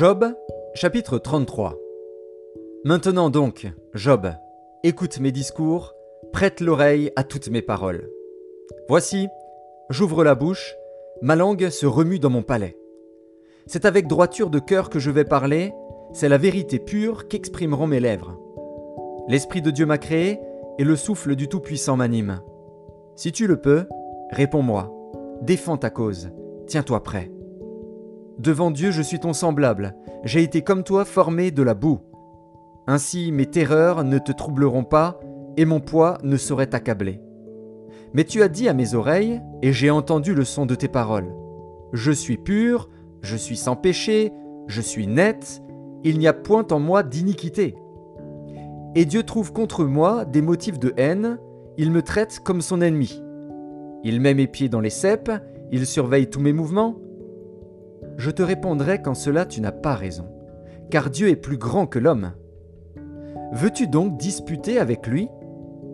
Job, chapitre 33 Maintenant donc, Job, écoute mes discours, prête l'oreille à toutes mes paroles. Voici, j'ouvre la bouche, ma langue se remue dans mon palais. C'est avec droiture de cœur que je vais parler, c'est la vérité pure qu'exprimeront mes lèvres. L'Esprit de Dieu m'a créé, et le souffle du Tout-Puissant m'anime. Si tu le peux, réponds-moi, défends ta cause, tiens-toi prêt. Devant Dieu, je suis ton semblable. J'ai été comme toi formé de la boue. Ainsi mes terreurs ne te troubleront pas, et mon poids ne saurait t'accabler. Mais tu as dit à mes oreilles, et j'ai entendu le son de tes paroles. Je suis pur, je suis sans péché, je suis net, il n'y a point en moi d'iniquité. Et Dieu trouve contre moi des motifs de haine, il me traite comme son ennemi. Il met mes pieds dans les cèpes, il surveille tous mes mouvements, je te répondrai qu'en cela tu n'as pas raison, car Dieu est plus grand que l'homme. Veux-tu donc disputer avec lui,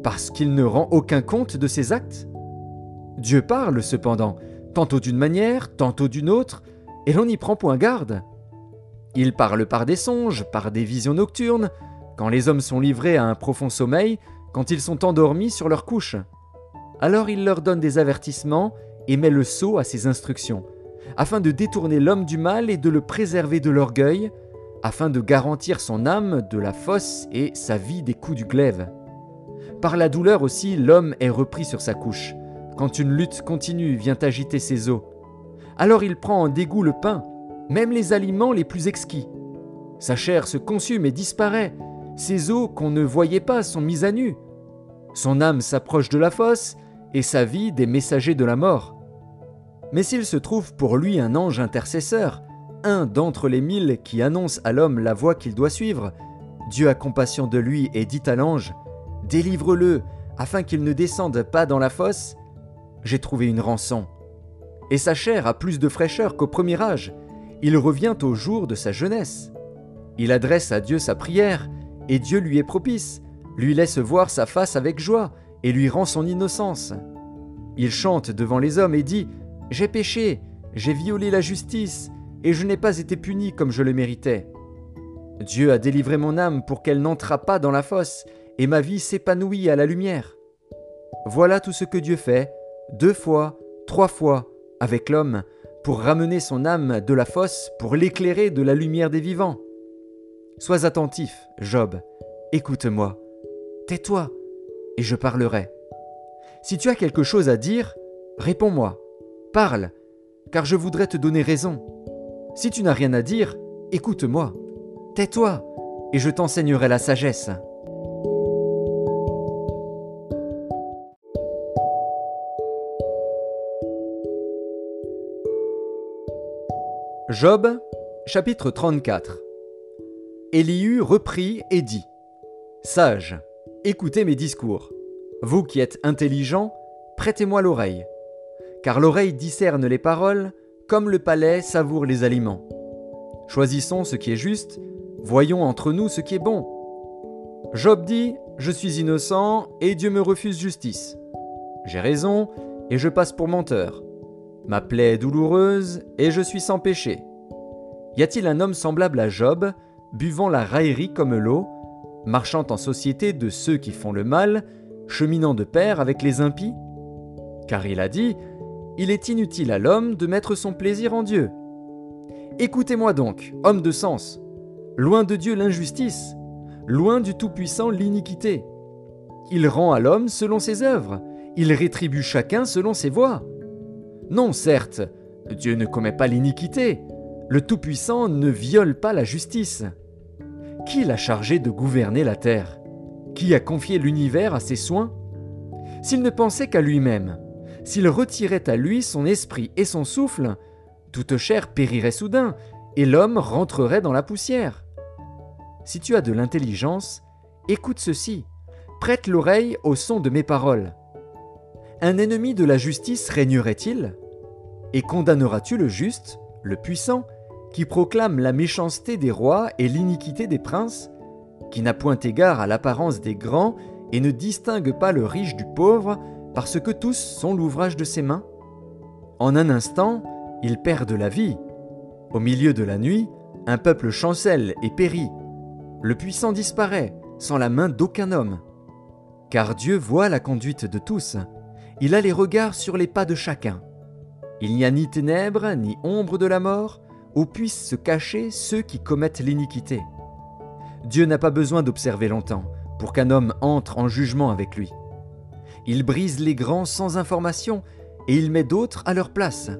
parce qu'il ne rend aucun compte de ses actes? Dieu parle cependant, tantôt d'une manière, tantôt d'une autre, et l'on n'y prend point garde. Il parle par des songes, par des visions nocturnes, quand les hommes sont livrés à un profond sommeil, quand ils sont endormis sur leur couche. Alors il leur donne des avertissements et met le sceau à ses instructions afin de détourner l'homme du mal et de le préserver de l'orgueil, afin de garantir son âme de la fosse et sa vie des coups du glaive. Par la douleur aussi, l'homme est repris sur sa couche, quand une lutte continue vient agiter ses os. Alors il prend en dégoût le pain, même les aliments les plus exquis. Sa chair se consume et disparaît, ses os qu'on ne voyait pas sont mis à nu. Son âme s'approche de la fosse, et sa vie des messagers de la mort. Mais s'il se trouve pour lui un ange intercesseur, un d'entre les mille qui annonce à l'homme la voie qu'il doit suivre, Dieu a compassion de lui et dit à l'ange, Délivre-le, afin qu'il ne descende pas dans la fosse, j'ai trouvé une rançon. Et sa chair a plus de fraîcheur qu'au premier âge, il revient au jour de sa jeunesse. Il adresse à Dieu sa prière, et Dieu lui est propice, lui laisse voir sa face avec joie, et lui rend son innocence. Il chante devant les hommes et dit, j'ai péché, j'ai violé la justice, et je n'ai pas été puni comme je le méritais. Dieu a délivré mon âme pour qu'elle n'entrât pas dans la fosse, et ma vie s'épanouit à la lumière. Voilà tout ce que Dieu fait, deux fois, trois fois, avec l'homme, pour ramener son âme de la fosse, pour l'éclairer de la lumière des vivants. Sois attentif, Job, écoute-moi, tais-toi, et je parlerai. Si tu as quelque chose à dire, réponds-moi. Parle, car je voudrais te donner raison. Si tu n'as rien à dire, écoute-moi. Tais-toi, et je t'enseignerai la sagesse. Job, chapitre 34 Élihu reprit et dit Sage, écoutez mes discours. Vous qui êtes intelligents, prêtez-moi l'oreille car l'oreille discerne les paroles, comme le palais savoure les aliments. Choisissons ce qui est juste, voyons entre nous ce qui est bon. Job dit, Je suis innocent, et Dieu me refuse justice. J'ai raison, et je passe pour menteur. Ma plaie est douloureuse, et je suis sans péché. Y a-t-il un homme semblable à Job, buvant la raillerie comme l'eau, marchant en société de ceux qui font le mal, cheminant de pair avec les impies? Car il a dit, il est inutile à l'homme de mettre son plaisir en Dieu. Écoutez-moi donc, homme de sens. Loin de Dieu l'injustice, loin du Tout-Puissant l'iniquité. Il rend à l'homme selon ses œuvres, il rétribue chacun selon ses voies. Non, certes, Dieu ne commet pas l'iniquité, le Tout-Puissant ne viole pas la justice. Qui l'a chargé de gouverner la terre? Qui a confié l'univers à ses soins? S'il ne pensait qu'à lui-même, s'il retirait à lui son esprit et son souffle, toute chair périrait soudain, et l'homme rentrerait dans la poussière. Si tu as de l'intelligence, écoute ceci, prête l'oreille au son de mes paroles. Un ennemi de la justice régnerait-il? Et condamneras-tu le juste, le puissant, qui proclame la méchanceté des rois et l'iniquité des princes, qui n'a point égard à l'apparence des grands et ne distingue pas le riche du pauvre, parce que tous sont l'ouvrage de ses mains En un instant, ils perdent la vie. Au milieu de la nuit, Un peuple chancelle et périt. Le puissant disparaît sans la main d'aucun homme. Car Dieu voit la conduite de tous. Il a les regards sur les pas de chacun. Il n'y a ni ténèbres, ni ombre de la mort, où puissent se cacher ceux qui commettent l'iniquité. Dieu n'a pas besoin d'observer longtemps pour qu'un homme entre en jugement avec lui. Il brise les grands sans information et il met d'autres à leur place,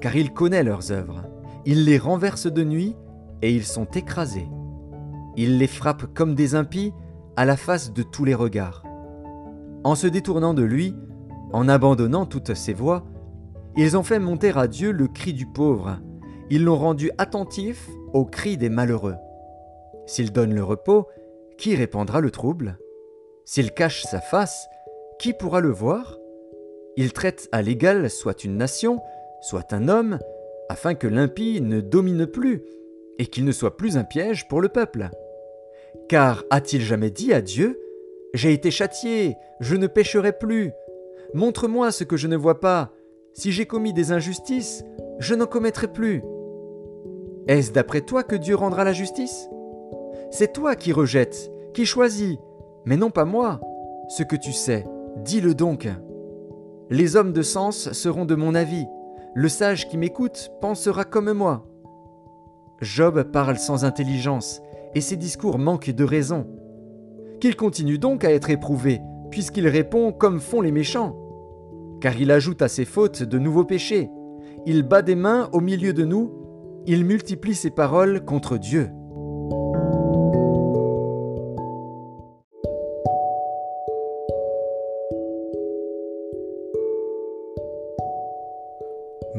car il connaît leurs œuvres. Il les renverse de nuit et ils sont écrasés. Il les frappe comme des impies à la face de tous les regards. En se détournant de lui, en abandonnant toutes ses voies, ils ont fait monter à Dieu le cri du pauvre, ils l'ont rendu attentif au cri des malheureux. S'il donne le repos, qui répandra le trouble? S'il cache sa face, qui pourra le voir? Il traite à l'égal soit une nation, soit un homme, afin que l'impie ne domine plus et qu'il ne soit plus un piège pour le peuple. Car a-t-il jamais dit à Dieu J'ai été châtié, je ne pécherai plus. Montre-moi ce que je ne vois pas. Si j'ai commis des injustices, je n'en commettrai plus. Est-ce d'après toi que Dieu rendra la justice? C'est toi qui rejettes, qui choisis, mais non pas moi. Ce que tu sais, dis-le donc. Les hommes de sens seront de mon avis. Le sage qui m'écoute pensera comme moi. Job parle sans intelligence, et ses discours manquent de raison. Qu'il continue donc à être éprouvé, puisqu'il répond comme font les méchants. Car il ajoute à ses fautes de nouveaux péchés. Il bat des mains au milieu de nous il multiplie ses paroles contre Dieu.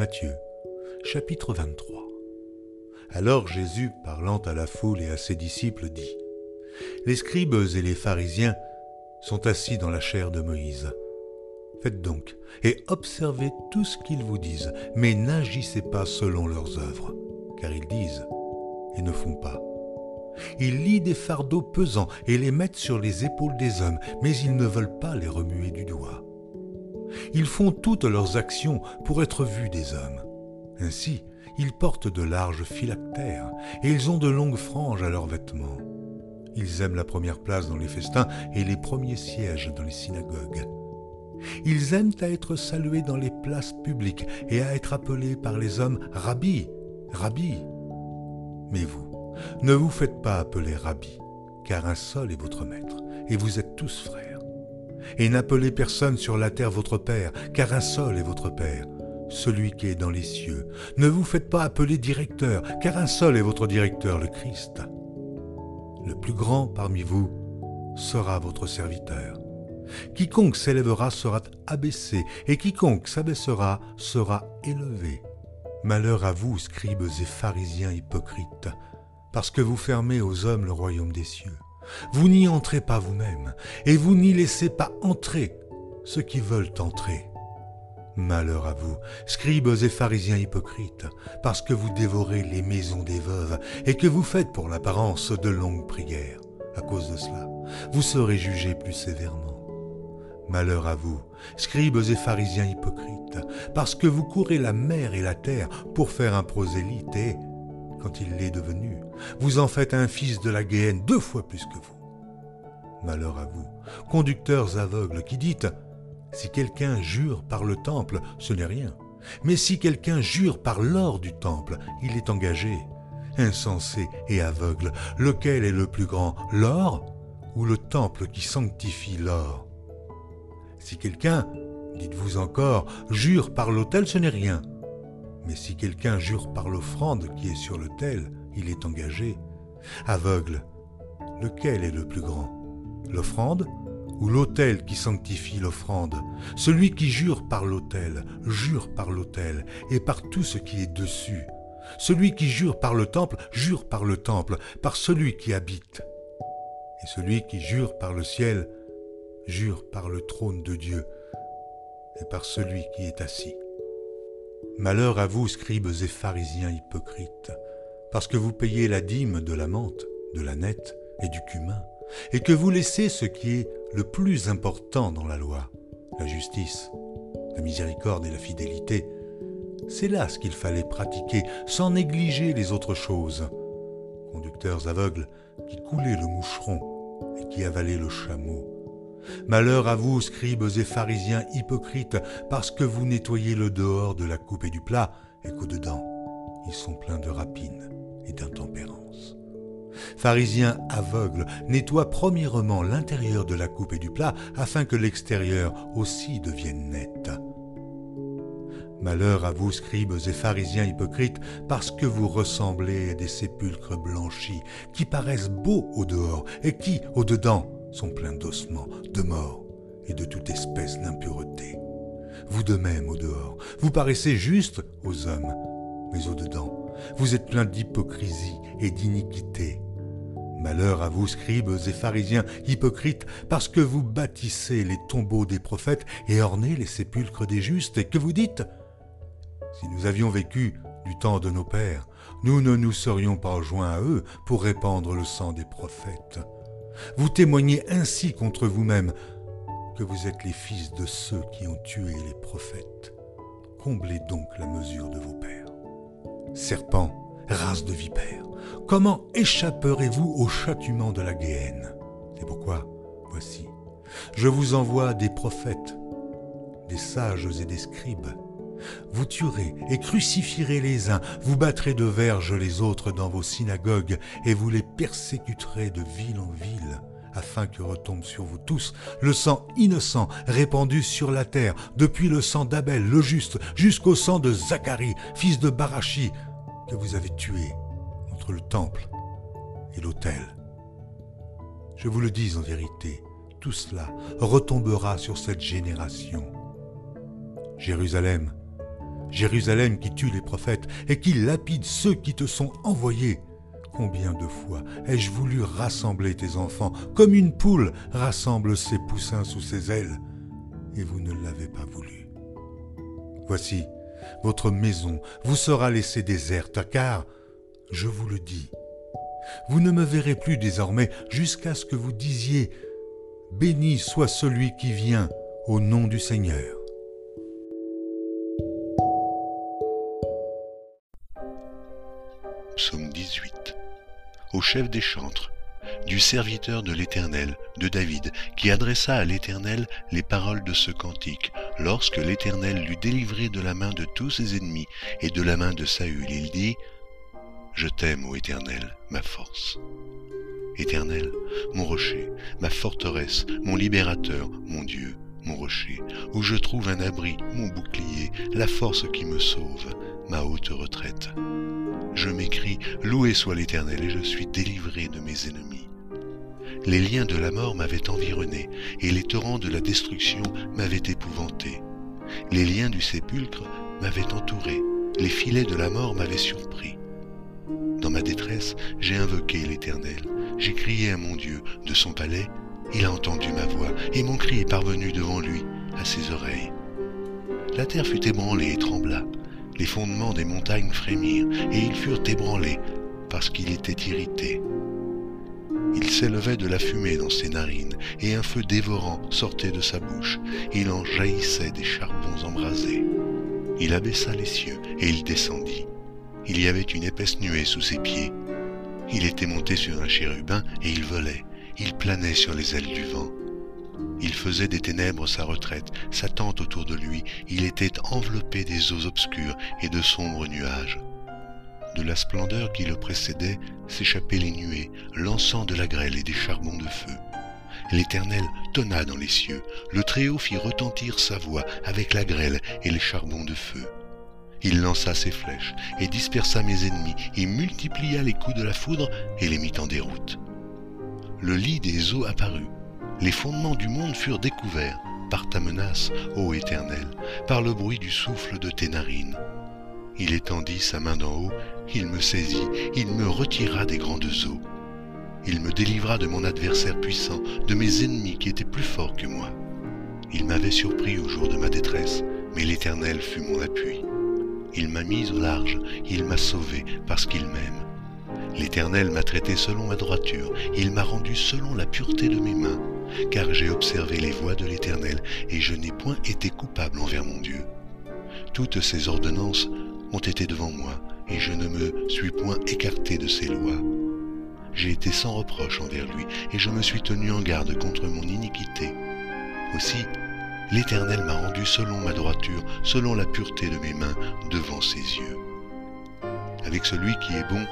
Matthieu, chapitre 23 Alors Jésus, parlant à la foule et à ses disciples, dit Les scribes et les pharisiens sont assis dans la chair de Moïse. Faites donc et observez tout ce qu'ils vous disent, mais n'agissez pas selon leurs œuvres car ils disent et ne font pas. Ils lient des fardeaux pesants et les mettent sur les épaules des hommes, mais ils ne veulent pas les remuer du doigt. Ils font toutes leurs actions pour être vus des hommes. Ainsi, ils portent de larges phylactères et ils ont de longues franges à leurs vêtements. Ils aiment la première place dans les festins et les premiers sièges dans les synagogues. Ils aiment à être salués dans les places publiques et à être appelés par les hommes Rabbi, Rabbi. Mais vous, ne vous faites pas appeler Rabbi, car un seul est votre maître, et vous êtes tous frères. Et n'appelez personne sur la terre votre Père, car un seul est votre Père, celui qui est dans les cieux. Ne vous faites pas appeler directeur, car un seul est votre directeur, le Christ. Le plus grand parmi vous sera votre serviteur. Quiconque s'élèvera sera abaissé, et quiconque s'abaissera sera élevé. Malheur à vous, scribes et pharisiens hypocrites, parce que vous fermez aux hommes le royaume des cieux. Vous n'y entrez pas vous-même, et vous n'y laissez pas entrer ceux qui veulent entrer. Malheur à vous, scribes et pharisiens hypocrites, parce que vous dévorez les maisons des veuves et que vous faites pour l'apparence de longues prières. À cause de cela, vous serez jugés plus sévèrement. Malheur à vous, scribes et pharisiens hypocrites, parce que vous courez la mer et la terre pour faire un prosélyte et, quand il l'est devenu, vous en faites un fils de la Guéhenne deux fois plus que vous. Malheur à vous, conducteurs aveugles qui dites Si quelqu'un jure par le temple, ce n'est rien. Mais si quelqu'un jure par l'or du temple, il est engagé. Insensé et aveugle, lequel est le plus grand, l'or ou le temple qui sanctifie l'or? Si quelqu'un, dites-vous encore, jure par l'autel, ce n'est rien. Mais si quelqu'un jure par l'offrande qui est sur l'autel, il est engagé. Aveugle, lequel est le plus grand? L'offrande ou l'autel qui sanctifie l'offrande? Celui qui jure par l'autel, jure par l'autel et par tout ce qui est dessus. Celui qui jure par le temple, jure par le temple, par celui qui habite. Et celui qui jure par le ciel, jure par le trône de Dieu et par celui qui est assis. Malheur à vous, scribes et pharisiens hypocrites, parce que vous payez la dîme de la menthe, de la nette et du cumin, et que vous laissez ce qui est le plus important dans la loi, la justice, la miséricorde et la fidélité. C'est là ce qu'il fallait pratiquer, sans négliger les autres choses. conducteurs aveugles qui coulaient le moucheron et qui avalaient le chameau. Malheur à vous, scribes et pharisiens hypocrites, parce que vous nettoyez le dehors de la coupe et du plat, et qu'au-dedans, ils sont pleins de rapines et d'intempérance. Pharisiens aveugles, nettoie premièrement l'intérieur de la coupe et du plat, afin que l'extérieur aussi devienne net. Malheur à vous, scribes et pharisiens hypocrites, parce que vous ressemblez à des sépulcres blanchis, qui paraissent beaux au dehors, et qui, au dedans, sont pleins d'ossements, de morts et de toute espèce d'impureté. Vous de même, au dehors, vous paraissez juste aux hommes, mais au dedans, vous êtes pleins d'hypocrisie et d'iniquité. Malheur à vous, scribes et pharisiens hypocrites, parce que vous bâtissez les tombeaux des prophètes et ornez les sépulcres des justes, et que vous dites si nous avions vécu du temps de nos pères, nous ne nous serions pas joints à eux pour répandre le sang des prophètes. Vous témoignez ainsi contre vous-même que vous êtes les fils de ceux qui ont tué les prophètes. Comblez donc la mesure de vos pères. Serpents, race de vipères, comment échapperez-vous au châtiment de la géhenne C'est pourquoi, voici, je vous envoie des prophètes, des sages et des scribes vous tuerez et crucifierez les uns, vous battrez de verges les autres dans vos synagogues, et vous les persécuterez de ville en ville, afin que retombe sur vous tous le sang innocent répandu sur la terre, depuis le sang d'Abel le juste jusqu'au sang de Zacharie, fils de Barachi, que vous avez tué entre le temple et l'autel. Je vous le dis en vérité, tout cela retombera sur cette génération. Jérusalem, Jérusalem qui tue les prophètes et qui lapide ceux qui te sont envoyés. Combien de fois ai-je voulu rassembler tes enfants, comme une poule rassemble ses poussins sous ses ailes, et vous ne l'avez pas voulu. Voici, votre maison vous sera laissée déserte, car, je vous le dis, vous ne me verrez plus désormais jusqu'à ce que vous disiez, Béni soit celui qui vient au nom du Seigneur. Psaume 18. Au chef des chantres, du serviteur de l'Éternel, de David, qui adressa à l'Éternel les paroles de ce cantique, lorsque l'Éternel l'eut délivré de la main de tous ses ennemis et de la main de Saül. Il dit, Je t'aime, ô Éternel, ma force. Éternel, mon rocher, ma forteresse, mon libérateur, mon Dieu, mon rocher, où je trouve un abri, mon bouclier, la force qui me sauve, ma haute retraite. Je m'écris, Loué soit l'Éternel, et je suis délivré de mes ennemis. Les liens de la mort m'avaient environné, et les torrents de la destruction m'avaient épouvanté. Les liens du sépulcre m'avaient entouré, les filets de la mort m'avaient surpris. Dans ma détresse, j'ai invoqué l'Éternel, j'ai crié à mon Dieu de son palais, il a entendu ma voix, et mon cri est parvenu devant lui, à ses oreilles. La terre fut ébranlée et trembla, les fondements des montagnes frémirent, et ils furent ébranlés, parce qu'il était irrité. Il s'élevait de la fumée dans ses narines, et un feu dévorant sortait de sa bouche. Il en jaillissait des charbons embrasés. Il abaissa les cieux, et il descendit. Il y avait une épaisse nuée sous ses pieds. Il était monté sur un chérubin, et il volait. Il planait sur les ailes du vent. Il faisait des ténèbres sa retraite, sa tente autour de lui, il était enveloppé des eaux obscures et de sombres nuages. De la splendeur qui le précédait s'échappaient les nuées, lançant de la grêle et des charbons de feu. L'Éternel tonna dans les cieux, le Très-Haut fit retentir sa voix avec la grêle et les charbons de feu. Il lança ses flèches et dispersa mes ennemis, et multiplia les coups de la foudre et les mit en déroute. Le lit des eaux apparut, les fondements du monde furent découverts par ta menace, ô Éternel, par le bruit du souffle de tes narines. Il étendit sa main d'en haut, il me saisit, il me retira des grandes eaux. Il me délivra de mon adversaire puissant, de mes ennemis qui étaient plus forts que moi. Il m'avait surpris au jour de ma détresse, mais l'Éternel fut mon appui. Il m'a mis au large, il m'a sauvé parce qu'il m'aime. L'Éternel m'a traité selon ma droiture, il m'a rendu selon la pureté de mes mains car j'ai observé les voies de l'Éternel, et je n'ai point été coupable envers mon Dieu. Toutes ses ordonnances ont été devant moi, et je ne me suis point écarté de ses lois. j'ai été sans reproche envers lui, et je me suis tenu en garde contre mon iniquité. Aussi, l'Éternel m'a rendu selon ma droiture, selon la pureté de mes mains devant ses yeux. Avec celui qui est bon,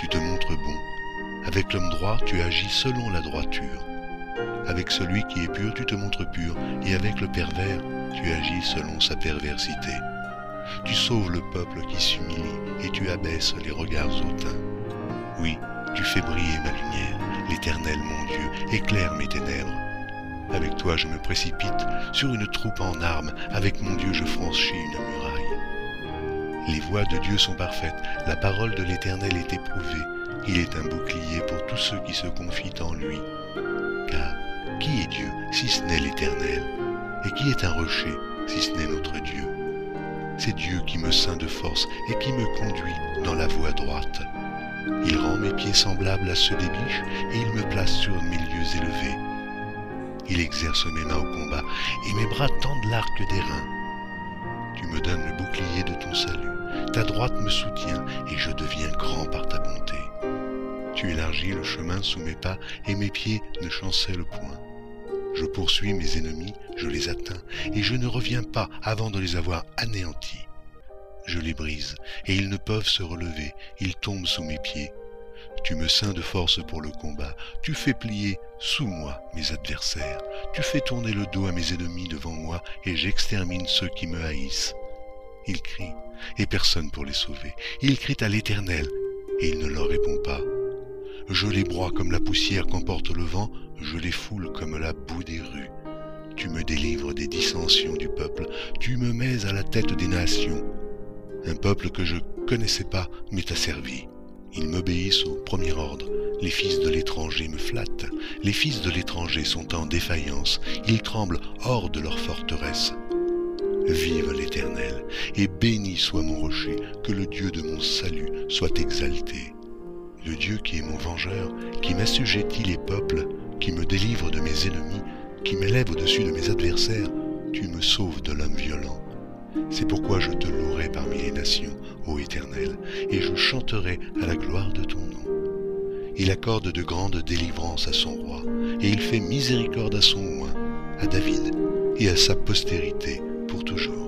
tu te montres bon. Avec l'homme droit, tu agis selon la droiture. Avec celui qui est pur, tu te montres pur, et avec le pervers, tu agis selon sa perversité. Tu sauves le peuple qui s'humilie, et tu abaisses les regards hautains. Oui, tu fais briller ma lumière, l'Éternel mon Dieu, éclaire mes ténèbres. Avec toi je me précipite sur une troupe en armes, avec mon Dieu je franchis une muraille. Les voies de Dieu sont parfaites, la parole de l'Éternel est éprouvée, il est un bouclier pour tous ceux qui se confient en lui. Qui est Dieu si ce n'est l'Éternel? Et qui est un rocher si ce n'est notre Dieu? C'est Dieu qui me ceint de force et qui me conduit dans la voie droite. Il rend mes pieds semblables à ceux des biches et il me place sur mes lieux élevés. Il exerce mes mains au combat et mes bras tendent l'arc des reins. Tu me donnes le bouclier de ton salut, ta droite me soutient et je deviens grand par ta bonté. Tu élargis le chemin sous mes pas et mes pieds ne chancellent point. Je poursuis mes ennemis, je les atteins, et je ne reviens pas avant de les avoir anéantis. Je les brise, et ils ne peuvent se relever, ils tombent sous mes pieds. Tu me ceins de force pour le combat, tu fais plier sous moi mes adversaires, tu fais tourner le dos à mes ennemis devant moi, et j'extermine ceux qui me haïssent. Ils crient, et personne pour les sauver. Ils crient à l'Éternel, et il ne leur répond pas. Je les broie comme la poussière qu'emporte le vent, je les foule comme la boue des rues. Tu me délivres des dissensions du peuple, tu me mets à la tête des nations. Un peuple que je connaissais pas m'est asservi. Ils m'obéissent au premier ordre. Les fils de l'étranger me flattent. Les fils de l'étranger sont en défaillance. Ils tremblent hors de leur forteresse. Vive l'Éternel, et béni soit mon rocher, que le Dieu de mon salut soit exalté le Dieu qui est mon vengeur, qui m'assujettit les peuples, qui me délivre de mes ennemis, qui m'élève au-dessus de mes adversaires, tu me sauves de l'homme violent. C'est pourquoi je te louerai parmi les nations, ô Éternel, et je chanterai à la gloire de ton nom. Il accorde de grandes délivrances à son roi, et il fait miséricorde à son oint, à David et à sa postérité pour toujours.